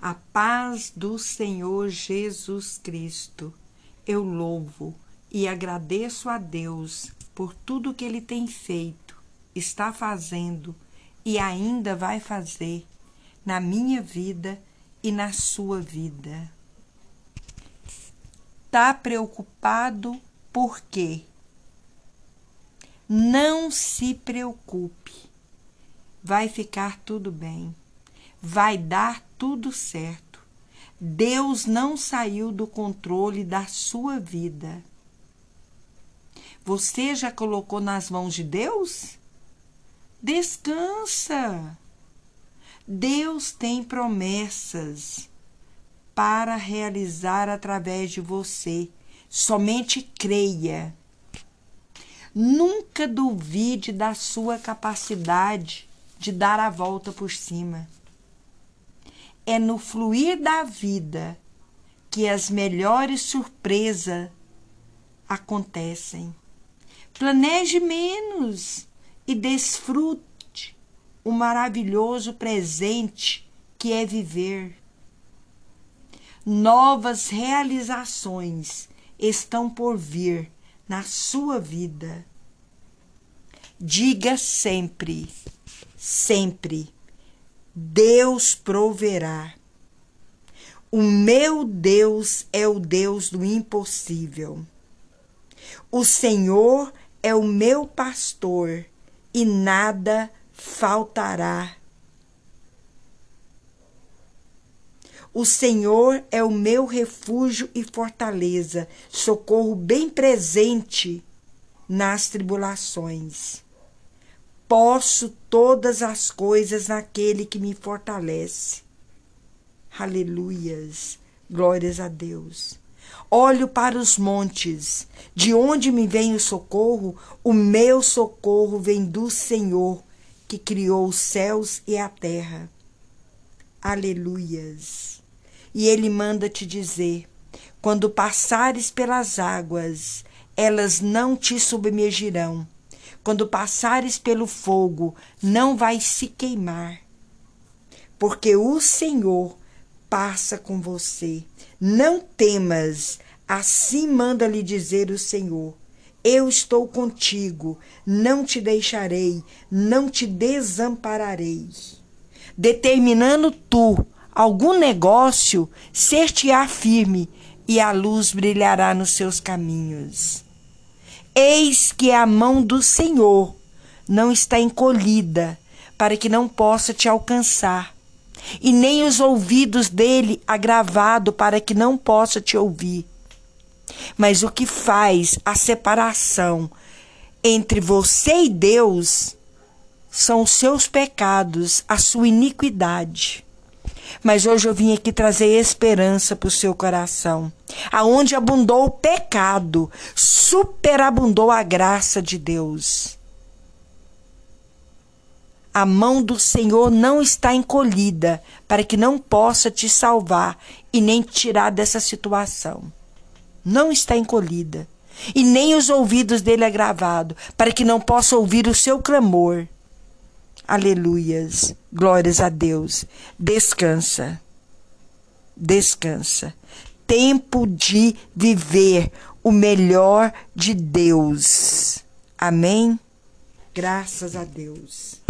A paz do Senhor Jesus Cristo. Eu louvo e agradeço a Deus por tudo que Ele tem feito, está fazendo e ainda vai fazer na minha vida e na sua vida. Tá preocupado por quê? Não se preocupe. Vai ficar tudo bem. Vai dar tudo certo. Deus não saiu do controle da sua vida. Você já colocou nas mãos de Deus? Descansa. Deus tem promessas para realizar através de você. Somente creia. Nunca duvide da sua capacidade de dar a volta por cima. É no fluir da vida que as melhores surpresas acontecem. Planeje menos e desfrute o maravilhoso presente que é viver. Novas realizações estão por vir na sua vida. Diga sempre, sempre, Deus proverá. O meu Deus é o Deus do impossível. O Senhor é o meu pastor e nada faltará. O Senhor é o meu refúgio e fortaleza, socorro bem presente nas tribulações. Posso todas as coisas naquele que me fortalece. Aleluias, glórias a Deus. Olho para os montes, de onde me vem o socorro? O meu socorro vem do Senhor, que criou os céus e a terra. Aleluias. E ele manda te dizer: quando passares pelas águas, elas não te submergirão. Quando passares pelo fogo, não vais se queimar. Porque o Senhor passa com você. Não temas, assim manda lhe dizer o Senhor. Eu estou contigo, não te deixarei, não te desampararei. Determinando tu algum negócio, ser-te-á firme e a luz brilhará nos seus caminhos. Eis que a mão do Senhor não está encolhida para que não possa te alcançar, e nem os ouvidos dele agravado para que não possa te ouvir. Mas o que faz a separação entre você e Deus são os seus pecados, a sua iniquidade. Mas hoje eu vim aqui trazer esperança para o seu coração. Aonde abundou o pecado, superabundou a graça de Deus. A mão do Senhor não está encolhida para que não possa te salvar e nem tirar dessa situação. Não está encolhida. E nem os ouvidos dele agravados, para que não possa ouvir o seu clamor. Aleluias. Glórias a Deus. Descansa. Descansa. Tempo de viver o melhor de Deus. Amém? Graças a Deus.